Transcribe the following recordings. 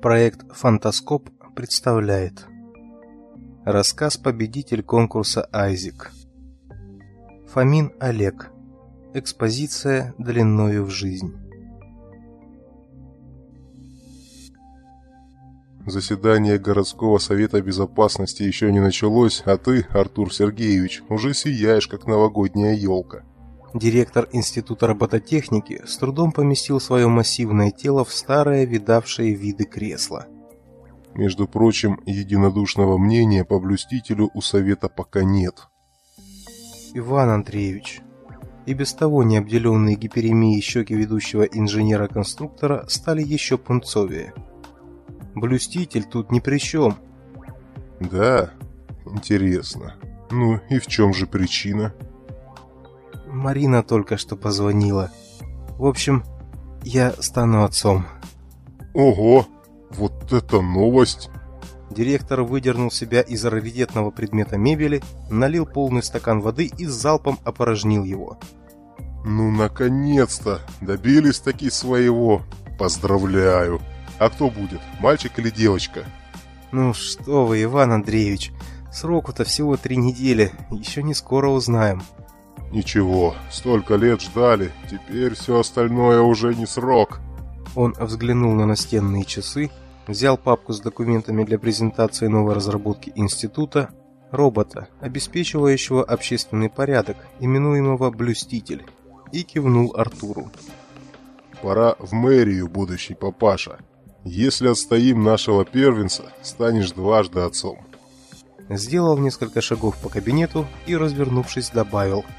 Проект «Фантаскоп» представляет Рассказ победитель конкурса «Айзик» Фомин Олег. Экспозиция длиною в жизнь Заседание городского совета безопасности еще не началось, а ты, Артур Сергеевич, уже сияешь, как новогодняя елка. Директор Института робототехники с трудом поместил свое массивное тело в старое видавшее виды кресло. Между прочим, единодушного мнения по блюстителю у совета пока нет. Иван Андреевич, и без того необделенные гиперемией щеки ведущего инженера-конструктора стали еще пунцовее. Блюститель тут ни при чем. Да, интересно. Ну и в чем же причина? Марина только что позвонила. В общем, я стану отцом. Ого, вот это новость! Директор выдернул себя из раритетного предмета мебели, налил полный стакан воды и с залпом опорожнил его. Ну, наконец-то! Добились таки своего! Поздравляю! А кто будет, мальчик или девочка? Ну что вы, Иван Андреевич, сроку-то всего три недели, еще не скоро узнаем. Ничего, столько лет ждали, теперь все остальное уже не срок. Он взглянул на настенные часы, взял папку с документами для презентации новой разработки института, робота, обеспечивающего общественный порядок, именуемого «блюститель», и кивнул Артуру. «Пора в мэрию, будущий папаша. Если отстоим нашего первенца, станешь дважды отцом». Сделал несколько шагов по кабинету и, развернувшись, добавил –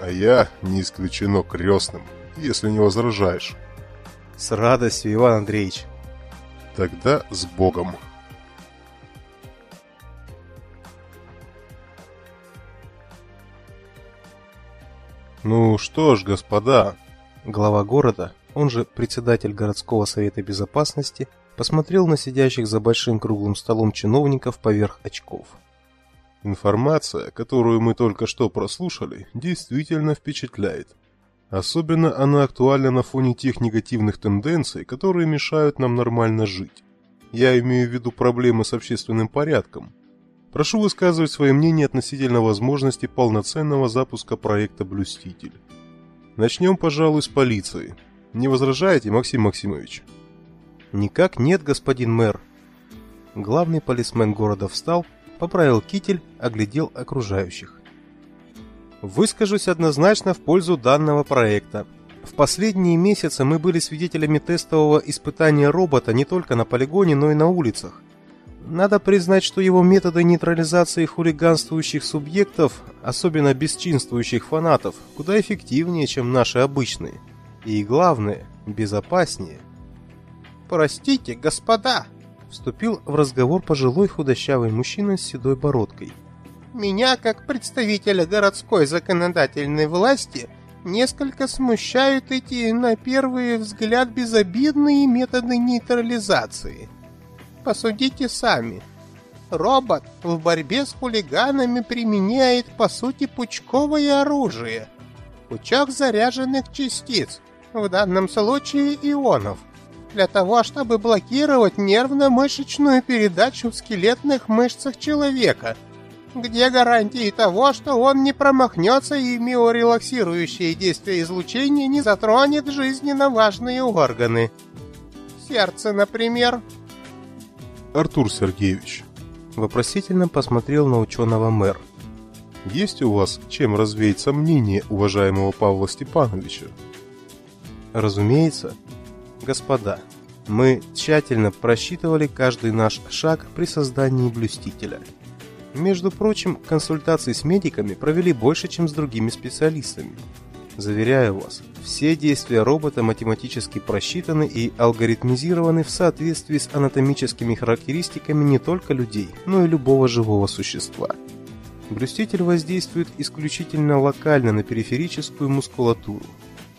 а я, не исключено, крестным, если не возражаешь. С радостью, Иван Андреевич. Тогда с Богом. Ну что ж, господа, глава города, он же председатель городского совета безопасности, посмотрел на сидящих за большим круглым столом чиновников поверх очков. Информация, которую мы только что прослушали, действительно впечатляет. Особенно она актуальна на фоне тех негативных тенденций, которые мешают нам нормально жить. Я имею в виду проблемы с общественным порядком. Прошу высказывать свое мнение относительно возможности полноценного запуска проекта «Блюститель». Начнем, пожалуй, с полиции. Не возражаете, Максим Максимович? Никак нет, господин мэр. Главный полисмен города встал поправил китель, оглядел окружающих. Выскажусь однозначно в пользу данного проекта. В последние месяцы мы были свидетелями тестового испытания робота не только на полигоне, но и на улицах. Надо признать, что его методы нейтрализации хулиганствующих субъектов, особенно бесчинствующих фанатов, куда эффективнее, чем наши обычные. И главное, безопаснее. «Простите, господа!» Вступил в разговор пожилой худощавый мужчина с седой бородкой. «Меня, как представителя городской законодательной власти, несколько смущают эти, на первый взгляд, безобидные методы нейтрализации. Посудите сами. Робот в борьбе с хулиганами применяет, по сути, пучковое оружие. Пучок заряженных частиц, в данном случае ионов – для того, чтобы блокировать нервно-мышечную передачу в скелетных мышцах человека. Где гарантии того, что он не промахнется и миорелаксирующее действие излучения не затронет жизненно важные органы? Сердце, например. Артур Сергеевич вопросительно посмотрел на ученого мэр. Есть у вас чем развеять сомнения уважаемого Павла Степановича? Разумеется, Господа, мы тщательно просчитывали каждый наш шаг при создании блюстителя. Между прочим, консультации с медиками провели больше, чем с другими специалистами. Заверяю вас, все действия робота математически просчитаны и алгоритмизированы в соответствии с анатомическими характеристиками не только людей, но и любого живого существа. Блюститель воздействует исключительно локально на периферическую мускулатуру.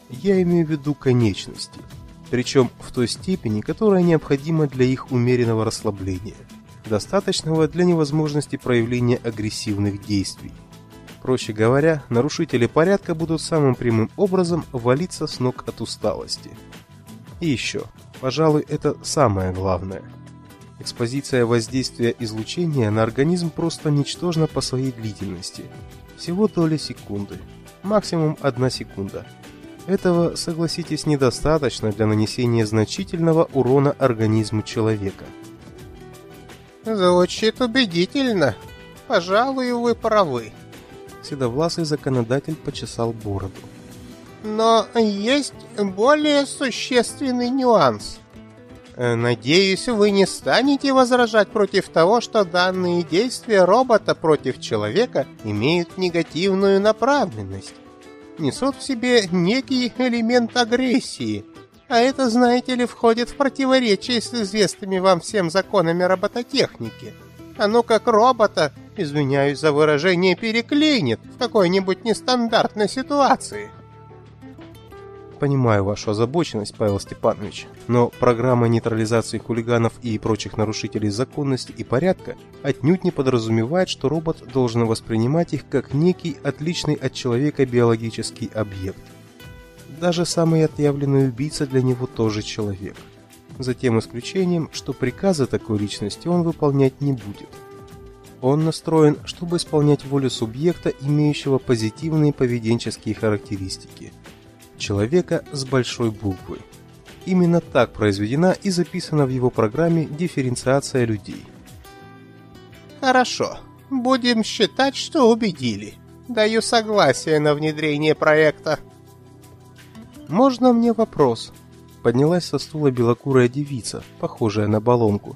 Я имею в виду конечности – причем в той степени, которая необходима для их умеренного расслабления, достаточного для невозможности проявления агрессивных действий. Проще говоря, нарушители порядка будут самым прямым образом валиться с ног от усталости. И еще, пожалуй, это самое главное. Экспозиция воздействия излучения на организм просто ничтожна по своей длительности. Всего доли секунды. Максимум одна секунда. Этого, согласитесь, недостаточно для нанесения значительного урона организму человека. Звучит убедительно. Пожалуй, вы правы. Седовласый законодатель почесал бороду. Но есть более существенный нюанс. Э, надеюсь, вы не станете возражать против того, что данные действия робота против человека имеют негативную направленность. Несут в себе некий элемент агрессии. А это, знаете ли, входит в противоречие с известными вам всем законами робототехники. Оно как робота, извиняюсь за выражение, переклинит в какой-нибудь нестандартной ситуации. Понимаю вашу озабоченность, Павел Степанович, но программа нейтрализации хулиганов и прочих нарушителей законности и порядка отнюдь не подразумевает, что робот должен воспринимать их как некий отличный от человека биологический объект. Даже самый отъявленный убийца для него тоже человек. За тем исключением, что приказы такой личности он выполнять не будет. Он настроен, чтобы исполнять волю субъекта, имеющего позитивные поведенческие характеристики – человека с большой буквы. Именно так произведена и записана в его программе дифференциация людей. Хорошо. Будем считать, что убедили. Даю согласие на внедрение проекта. Можно мне вопрос? Поднялась со стула белокурая девица, похожая на баллонку,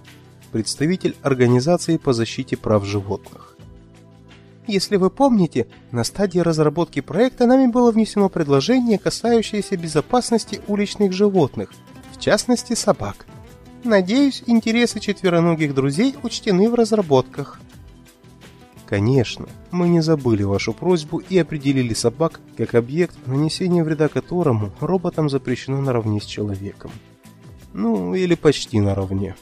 представитель организации по защите прав животных. Если вы помните, на стадии разработки проекта нами было внесено предложение, касающееся безопасности уличных животных, в частности собак. Надеюсь, интересы четвероногих друзей учтены в разработках. Конечно, мы не забыли вашу просьбу и определили собак как объект, нанесение вреда которому роботам запрещено наравне с человеком. Ну, или почти наравне.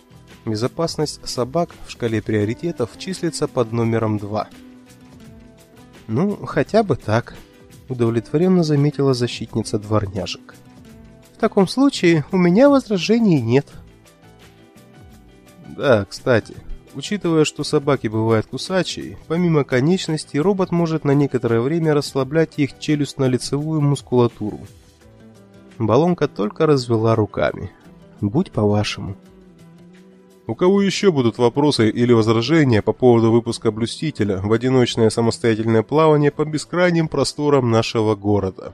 Безопасность собак в шкале приоритетов числится под номером 2. Ну, хотя бы так, удовлетворенно заметила защитница дворняжек. В таком случае у меня возражений нет. Да, кстати, учитывая, что собаки бывают кусачие, помимо конечностей, робот может на некоторое время расслаблять их челюстно-лицевую мускулатуру. Баллонка только развела руками. Будь по-вашему. У кого еще будут вопросы или возражения по поводу выпуска «Блюстителя» в одиночное самостоятельное плавание по бескрайним просторам нашего города?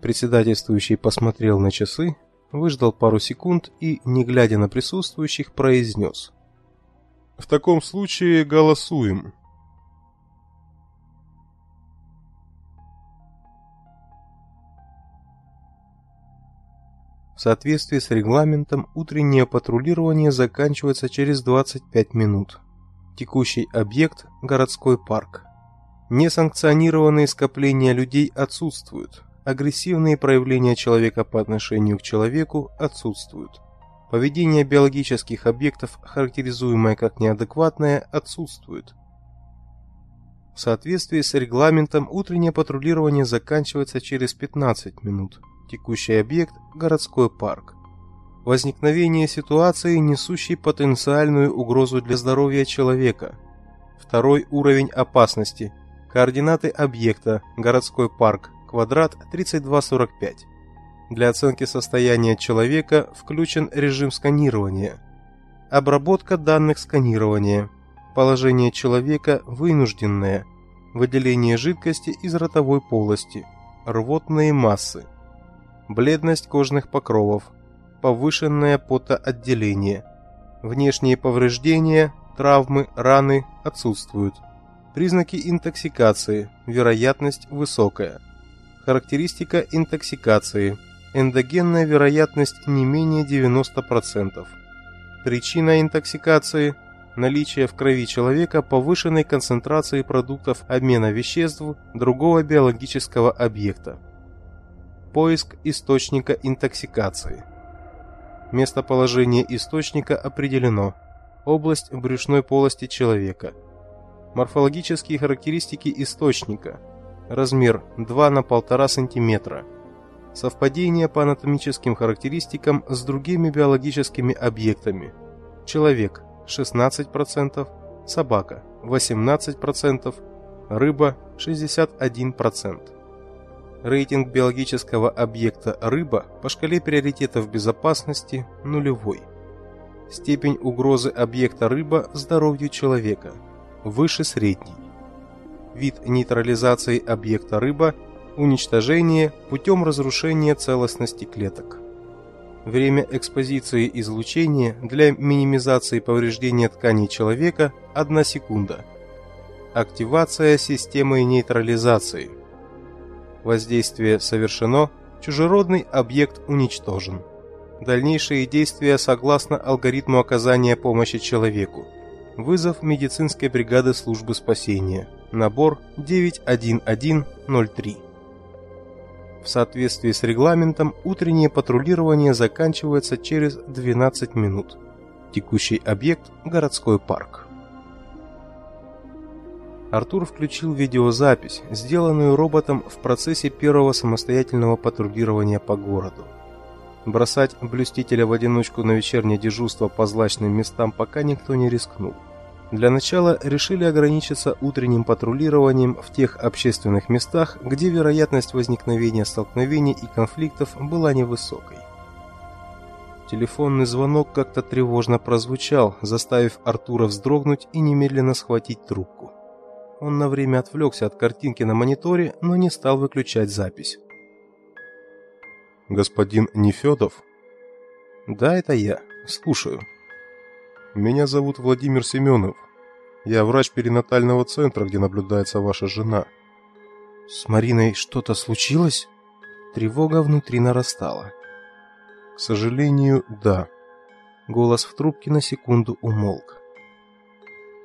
Председательствующий посмотрел на часы, выждал пару секунд и, не глядя на присутствующих, произнес. «В таком случае голосуем». В соответствии с регламентом, утреннее патрулирование заканчивается через 25 минут. Текущий объект – городской парк. Несанкционированные скопления людей отсутствуют. Агрессивные проявления человека по отношению к человеку отсутствуют. Поведение биологических объектов, характеризуемое как неадекватное, отсутствует. В соответствии с регламентом утреннее патрулирование заканчивается через 15 минут. Текущий объект – городской парк. Возникновение ситуации, несущей потенциальную угрозу для здоровья человека. Второй уровень опасности. Координаты объекта – городской парк, квадрат 3245. Для оценки состояния человека включен режим сканирования. Обработка данных сканирования. Положение человека вынужденное. Выделение жидкости из ротовой полости. Рвотные массы бледность кожных покровов, повышенное потоотделение. Внешние повреждения, травмы, раны отсутствуют. Признаки интоксикации, вероятность высокая. Характеристика интоксикации. Эндогенная вероятность не менее 90%. Причина интоксикации – наличие в крови человека повышенной концентрации продуктов обмена веществ другого биологического объекта. Поиск источника интоксикации. Местоположение источника определено. Область брюшной полости человека. Морфологические характеристики источника. Размер 2 на 1,5 см. Совпадение по анатомическим характеристикам с другими биологическими объектами. Человек 16%, собака 18%, рыба 61%. Рейтинг биологического объекта рыба по шкале приоритетов безопасности нулевой. Степень угрозы объекта рыба здоровью человека выше средней. Вид нейтрализации объекта рыба уничтожение путем разрушения целостности клеток. Время экспозиции излучения для минимизации повреждения тканей человека 1 секунда. Активация системы нейтрализации. Воздействие совершено, чужеродный объект уничтожен. Дальнейшие действия согласно алгоритму оказания помощи человеку. Вызов медицинской бригады службы спасения. Набор 91103. В соответствии с регламентом, утреннее патрулирование заканчивается через 12 минут. Текущий объект – городской парк. Артур включил видеозапись, сделанную роботом в процессе первого самостоятельного патрулирования по городу. Бросать блюстителя в одиночку на вечернее дежурство по злачным местам пока никто не рискнул. Для начала решили ограничиться утренним патрулированием в тех общественных местах, где вероятность возникновения столкновений и конфликтов была невысокой. Телефонный звонок как-то тревожно прозвучал, заставив Артура вздрогнуть и немедленно схватить трубку. Он на время отвлекся от картинки на мониторе, но не стал выключать запись. Господин Нефедов? Да, это я. Слушаю. Меня зовут Владимир Семенов. Я врач перинатального центра, где наблюдается ваша жена. С Мариной что-то случилось? Тревога внутри нарастала. К сожалению, да. Голос в трубке на секунду умолк.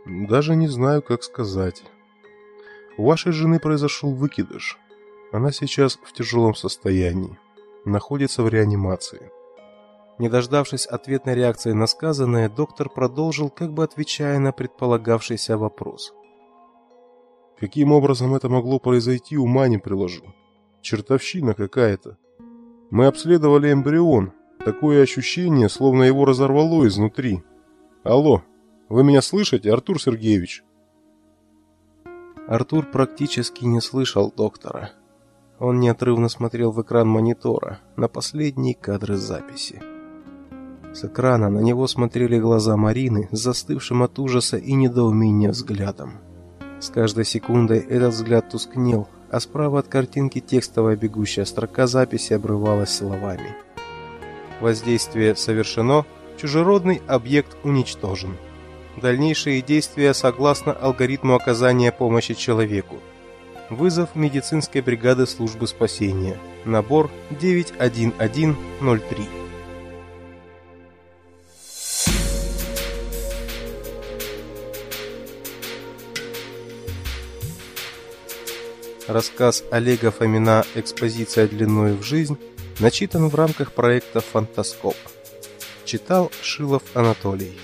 Даже не знаю, как сказать. У вашей жены произошел выкидыш. Она сейчас в тяжелом состоянии находится в реанимации. Не дождавшись ответной реакции на сказанное, доктор продолжил, как бы отвечая на предполагавшийся вопрос. Каким образом это могло произойти, ума не приложу. Чертовщина какая-то. Мы обследовали эмбрион. Такое ощущение, словно его разорвало изнутри. Алло, вы меня слышите, Артур Сергеевич? Артур практически не слышал доктора. Он неотрывно смотрел в экран монитора, на последние кадры записи. С экрана на него смотрели глаза Марины с застывшим от ужаса и недоумения взглядом. С каждой секундой этот взгляд тускнел, а справа от картинки текстовая бегущая строка записи обрывалась словами. Воздействие совершено, чужеродный объект уничтожен. Дальнейшие действия согласно алгоритму оказания помощи человеку. Вызов медицинской бригады службы спасения. Набор 91103. Рассказ Олега Фомина «Экспозиция длиною в жизнь» начитан в рамках проекта «Фантаскоп». Читал Шилов Анатолий.